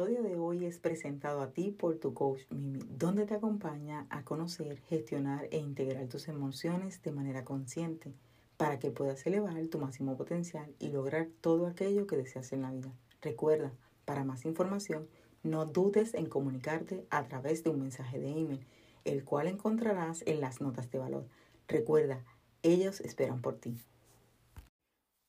episodio de hoy es presentado a ti por tu coach Mimi, donde te acompaña a conocer, gestionar e integrar tus emociones de manera consciente para que puedas elevar tu máximo potencial y lograr todo aquello que deseas en la vida. Recuerda, para más información, no dudes en comunicarte a través de un mensaje de email, el cual encontrarás en las notas de valor. Recuerda, ellos esperan por ti.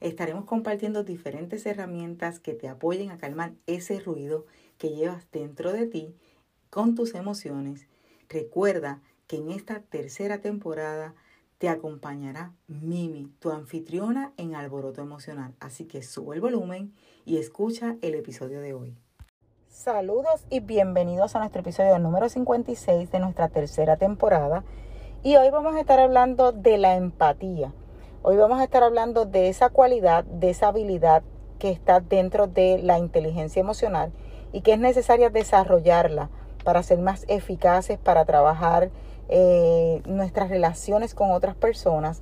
Estaremos compartiendo diferentes herramientas que te apoyen a calmar ese ruido que llevas dentro de ti con tus emociones. Recuerda que en esta tercera temporada te acompañará Mimi, tu anfitriona en Alboroto Emocional. Así que sube el volumen y escucha el episodio de hoy. Saludos y bienvenidos a nuestro episodio número 56 de nuestra tercera temporada. Y hoy vamos a estar hablando de la empatía. Hoy vamos a estar hablando de esa cualidad, de esa habilidad que está dentro de la inteligencia emocional y que es necesaria desarrollarla para ser más eficaces, para trabajar eh, nuestras relaciones con otras personas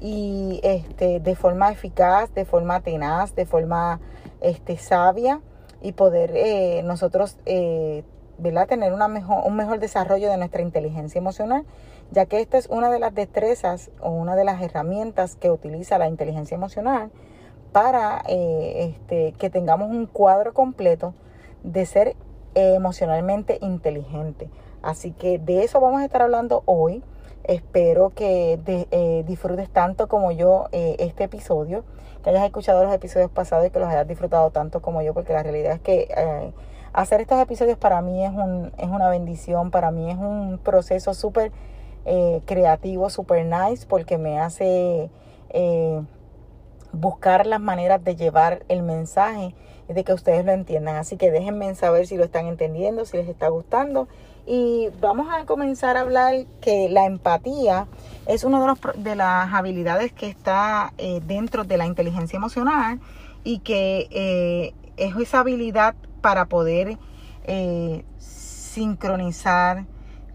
y este, de forma eficaz, de forma tenaz, de forma este, sabia y poder eh, nosotros eh, tener una mejor, un mejor desarrollo de nuestra inteligencia emocional ya que esta es una de las destrezas o una de las herramientas que utiliza la inteligencia emocional para eh, este, que tengamos un cuadro completo de ser eh, emocionalmente inteligente. Así que de eso vamos a estar hablando hoy. Espero que eh, disfrutes tanto como yo este episodio, que hayas escuchado los episodios pasados y que los hayas disfrutado tanto como yo, porque la realidad es que hacer estos episodios para mí es, un, es una bendición, para mí es un proceso súper eh, creativo, super nice, porque me hace eh, buscar las maneras de llevar el mensaje y de que ustedes lo entiendan. Así que déjenme saber si lo están entendiendo, si les está gustando. Y vamos a comenzar a hablar que la empatía es una de, los, de las habilidades que está eh, dentro de la inteligencia emocional y que es esa habilidad para poder sincronizar,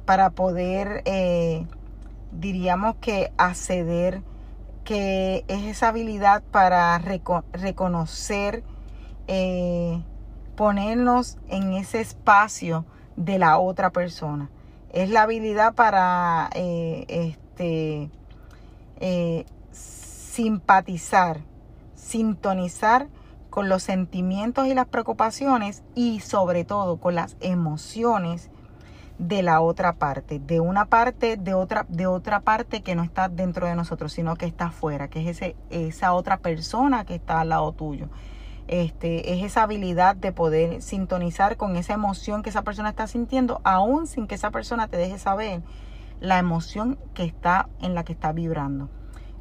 para poder, eh, diríamos que acceder, que es esa habilidad para reconocer, eh, ponernos en ese espacio de la otra persona. Es la habilidad para eh, este, simpatizar, sintonizar con los sentimientos y las preocupaciones y sobre todo con las emociones de la otra parte, de una parte, de otra, de otra parte que no está dentro de nosotros, sino que está afuera, que es ese, esa otra persona que está al lado tuyo. Este, es esa habilidad de poder sintonizar con esa emoción que esa persona está sintiendo, aún sin que esa persona te deje saber la emoción que está en la que está vibrando.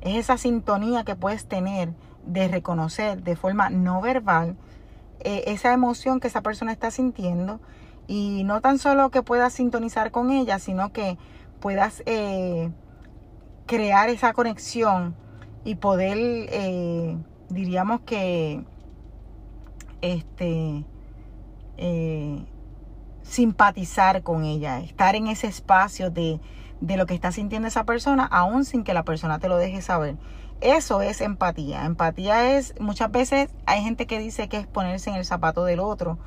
Es esa sintonía que puedes tener de reconocer de forma no verbal eh, esa emoción que esa persona está sintiendo y no tan solo que puedas sintonizar con ella, sino que puedas eh, crear esa conexión y poder, eh, diríamos que, este, simpatizar con ella, estar en ese espacio de, de lo que está sintiendo esa persona, aún sin que la persona te lo deje saber. Eso es empatía. Empatía es, muchas veces hay gente que dice que es ponerse en el zapato del otro,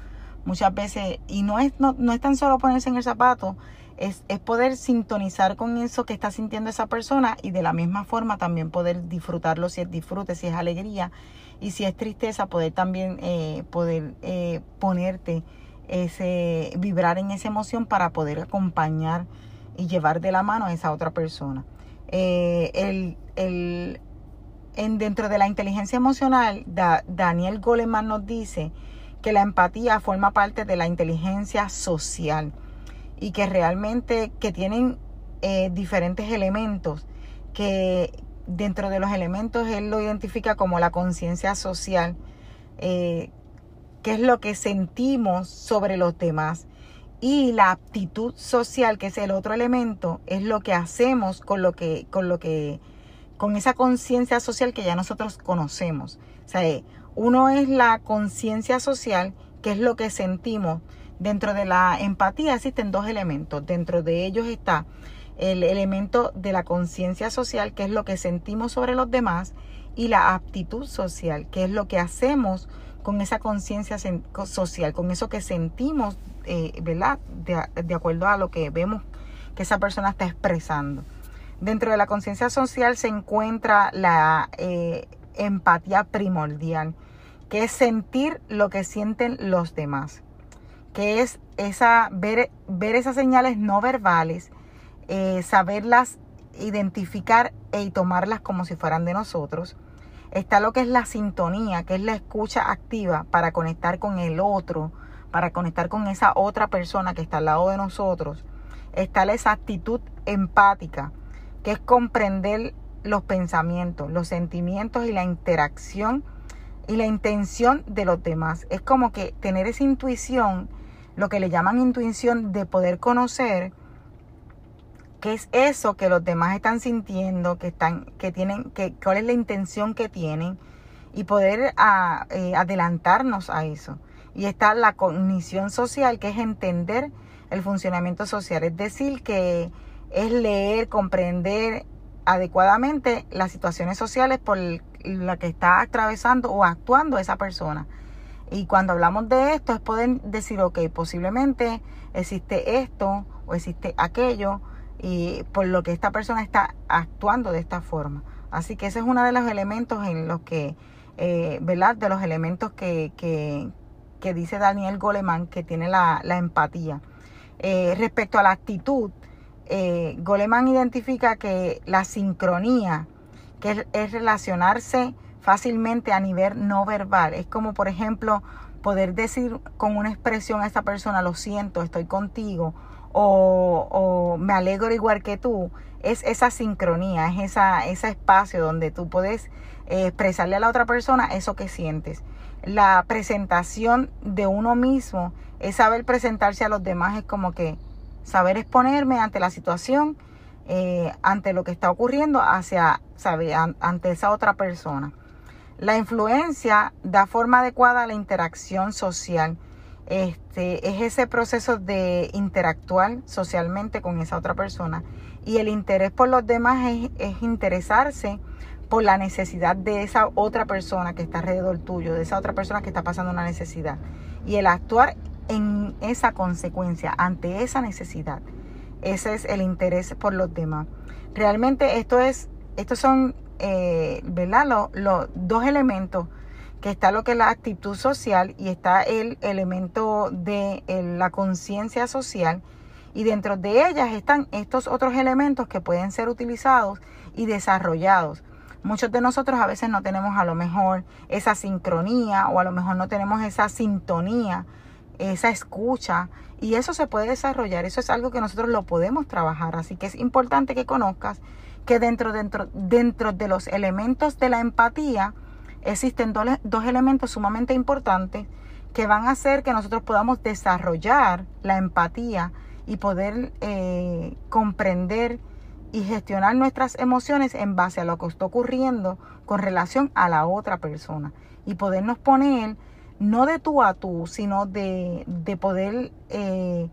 muchas veces, y no es, no, no es tan solo ponerse en el zapato, es, es, poder sintonizar con eso que está sintiendo esa persona y de la misma forma también poder disfrutarlo si es disfrute, si es alegría y si es tristeza, poder también eh, poder eh, ponerte ese, vibrar en esa emoción para poder acompañar y llevar de la mano a esa otra persona. Eh, el, el, en, dentro de la inteligencia emocional, Daniel Goleman nos dice que la empatía forma parte de la inteligencia social y que realmente que tienen eh, diferentes elementos que dentro de los elementos él lo identifica como la conciencia social, eh, que es lo que sentimos sobre los demás. Y la aptitud social, que es el otro elemento, es lo que hacemos con lo que, con lo que, con esa conciencia social que ya nosotros conocemos. O sea, uno es la conciencia social, que es lo que sentimos. Dentro de la empatía existen dos elementos. Dentro de ellos está el elemento de la conciencia social, que es lo que sentimos sobre los demás, y la aptitud social, que es lo que hacemos con esa conciencia social, con eso que sentimos, eh, ¿verdad? De, acuerdo a lo que vemos que esa persona está expresando. Dentro de la conciencia social se encuentra la eh, empatía primordial, que es sentir lo que sienten los demás, que es esa, ver, ver esas señales no verbales, eh, saberlas identificar y tomarlas como si fueran de nosotros. Está lo que es la sintonía, que es la escucha activa para conectar con el otro, para conectar con esa otra persona que está al lado de nosotros. Está esa actitud empática, que es comprender los pensamientos, los sentimientos y la interacción y la intención de los demás. Es como que tener esa intuición, lo que le llaman intuición de poder conocer qué es eso que los demás están sintiendo, que están, que tienen, que, cuál es la intención que tienen y poder a, eh, adelantarnos a eso. Y está la cognición social, que es entender el funcionamiento social, es decir, que es leer, comprender adecuadamente las situaciones sociales por la que está atravesando o actuando esa persona. Y cuando hablamos de esto es poder decir, ok, posiblemente existe esto o existe aquello y por lo que esta persona está actuando de esta forma. Así que ese es uno de los elementos en los que, eh, ¿verdad? De los elementos que, que, que, dice Daniel Goleman que tiene la, la empatía. Eh, respecto a la actitud, eh, Goleman identifica que la sincronía, que es, relacionarse fácilmente a nivel no verbal, es como por ejemplo poder decir con una expresión a esta persona, lo siento, estoy contigo, o, me alegro igual que tú, es esa sincronía, es esa, ese espacio donde tú puedes eh, expresarle a la otra persona eso que sientes. La presentación de uno mismo es saber presentarse a los demás, es como que saber exponerme ante la situación, eh, ante lo que está ocurriendo, hacia, sabe, ante esa otra persona. La influencia da forma adecuada a la interacción social. Este, es ese proceso de interactuar socialmente con esa otra persona. Y el interés por los demás es, es interesarse por la necesidad de esa otra persona que está alrededor tuyo, de esa otra persona que está pasando una necesidad. Y el actuar en esa consecuencia, ante esa necesidad. Ese es el interés por los demás. Realmente esto es, estos son, eh, ¿verdad? Los, dos elementos, que está lo que es la actitud social y está el elemento de la conciencia social. Y dentro de ellas están estos otros elementos que pueden ser utilizados y desarrollados. Muchos de nosotros a veces no tenemos a lo mejor esa sincronía o a lo mejor no tenemos esa sintonía esa escucha y eso se puede desarrollar, eso es algo que nosotros lo podemos trabajar, así que es importante que conozcas que dentro, dentro, dentro de los elementos de la empatía existen dos, elementos sumamente importantes que van a hacer que nosotros podamos desarrollar la empatía y poder eh, comprender y gestionar nuestras emociones en base a lo que está ocurriendo con relación a la otra persona y podernos poner no de tú a tú, sino de, poder eh,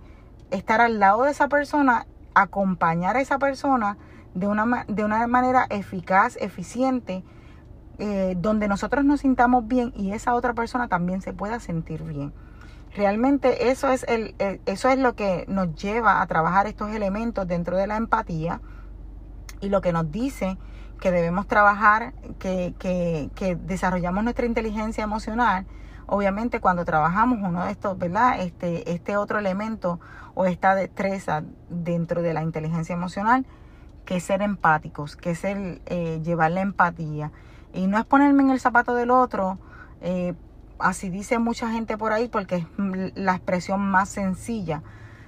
estar al lado de esa persona, acompañar a esa persona de una, de una manera eficaz, eficiente, eh, donde nosotros nos sintamos bien y esa otra persona también se pueda sentir bien. Realmente eso es, el, eso es lo que nos lleva a trabajar estos elementos dentro de la empatía y lo que nos dice que debemos trabajar, que, que, que desarrollamos nuestra inteligencia emocional Obviamente cuando trabajamos uno de estos, ¿verdad? Este, este otro elemento o esta destreza dentro de la inteligencia emocional, que es ser empáticos, que es el eh, llevar la empatía. Y no es ponerme en el zapato del otro, eh, así dice mucha gente por ahí, porque es la expresión más sencilla.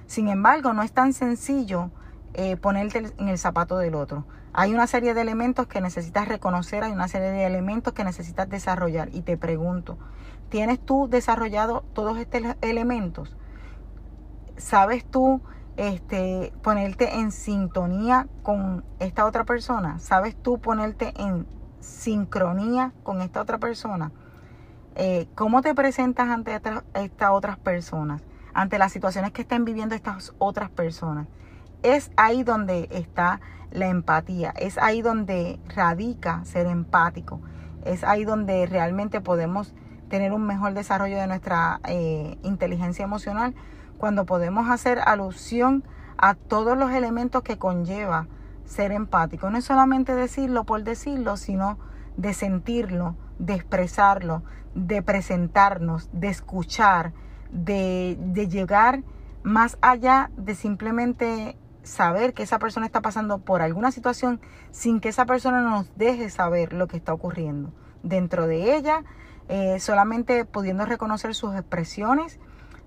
Sin embargo, no es tan sencillo eh, ponerte en el zapato del otro. Hay una serie de elementos que necesitas reconocer, hay una serie de elementos que necesitas desarrollar. Y te pregunto, ¿tienes tú desarrollado todos estos elementos? ¿Sabes tú este, ponerte en sintonía con esta otra persona? ¿Sabes tú ponerte en sincronía con esta otra persona? Eh, ¿Cómo te presentas ante estas otras personas? Ante las situaciones que estén viviendo estas otras personas. Es ahí donde está la empatía, es ahí donde radica ser empático, es ahí donde realmente podemos tener un mejor desarrollo de nuestra eh, inteligencia emocional cuando podemos hacer alusión a todos los elementos que conlleva ser empático. No es solamente decirlo por decirlo, sino de sentirlo, de expresarlo, de presentarnos, de escuchar, de, de llegar más allá de simplemente saber que esa persona está pasando por alguna situación sin que esa persona nos deje saber lo que está ocurriendo dentro de ella, eh, solamente pudiendo reconocer sus expresiones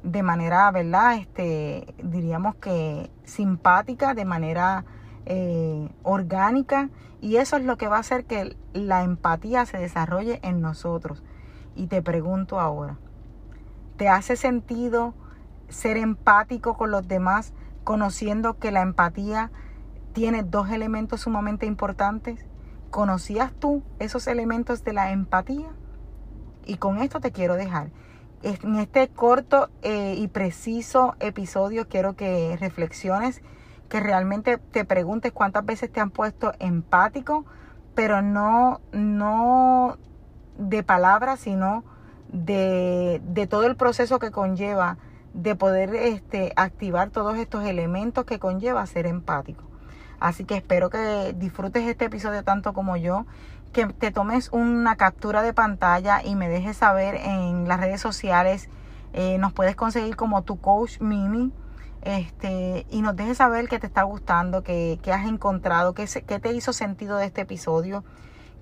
de manera, ¿verdad? Este, diríamos que simpática, de manera eh, orgánica, y eso es lo que va a hacer que la empatía se desarrolle en nosotros. Y te pregunto ahora, ¿te hace sentido ser empático con los demás, conociendo que la empatía tiene dos elementos sumamente importantes? ¿Conocías tú esos elementos de la empatía? Y con esto te quiero dejar en este corto eh, y preciso episodio quiero que reflexiones, que realmente te preguntes cuántas veces te han puesto empático, pero no, no de palabras, sino de, de todo el proceso que conlleva de poder este, activar todos estos elementos que conlleva ser empático. Así que espero que disfrutes este episodio tanto como yo que te tomes una captura de pantalla y me dejes saber en las redes sociales. Eh, nos puedes conseguir como tu coach Mimi. Este, y nos dejes saber qué te está gustando, qué, has encontrado, qué, qué, te hizo sentido de este episodio,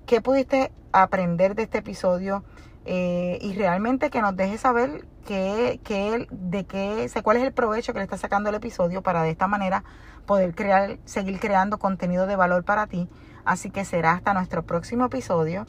qué pudiste aprender de este episodio eh, y realmente que nos dejes saber qué, qué, de qué, cuál es el provecho que le está sacando el episodio para de esta manera poder crear, seguir creando contenido de valor para ti Así que será hasta nuestro próximo episodio.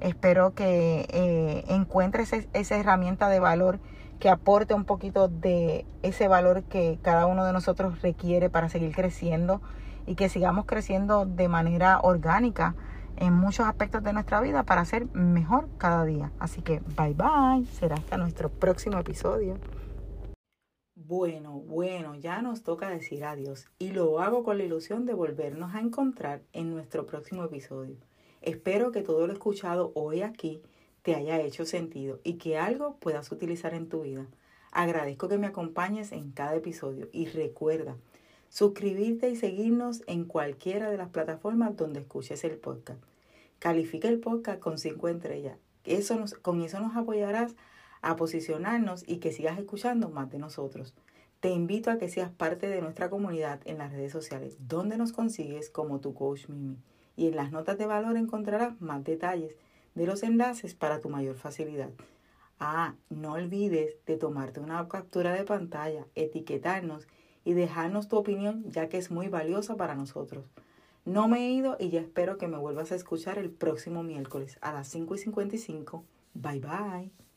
Espero que eh, encuentres esa herramienta de valor que aporte un poquito de ese valor que cada uno de nosotros requiere para seguir creciendo y que sigamos creciendo de manera orgánica en muchos aspectos de nuestra vida para ser mejor cada día. Así que bye bye, será hasta nuestro próximo episodio. Bueno, bueno, ya nos toca decir adiós y lo hago con la ilusión de volvernos a encontrar en nuestro próximo episodio. Espero que todo lo escuchado hoy aquí te haya hecho sentido y que algo puedas utilizar en tu vida. Agradezco que me acompañes en cada episodio y recuerda suscribirte y seguirnos en cualquiera de las plataformas donde escuches el podcast. Califica el podcast con 5 estrellas. Eso con eso nos apoyarás a posicionarnos y que sigas escuchando más de nosotros. Te invito a que seas parte de nuestra comunidad en las redes sociales, donde nos consigues como tu coach Mimi. Y en las notas de valor encontrarás más detalles de los enlaces para tu mayor facilidad. Ah, no olvides de tomarte una captura de pantalla, etiquetarnos y dejarnos tu opinión ya que es muy valiosa para nosotros. No me he ido y ya espero que me vuelvas a escuchar el próximo miércoles a las 5 y 55. Bye bye.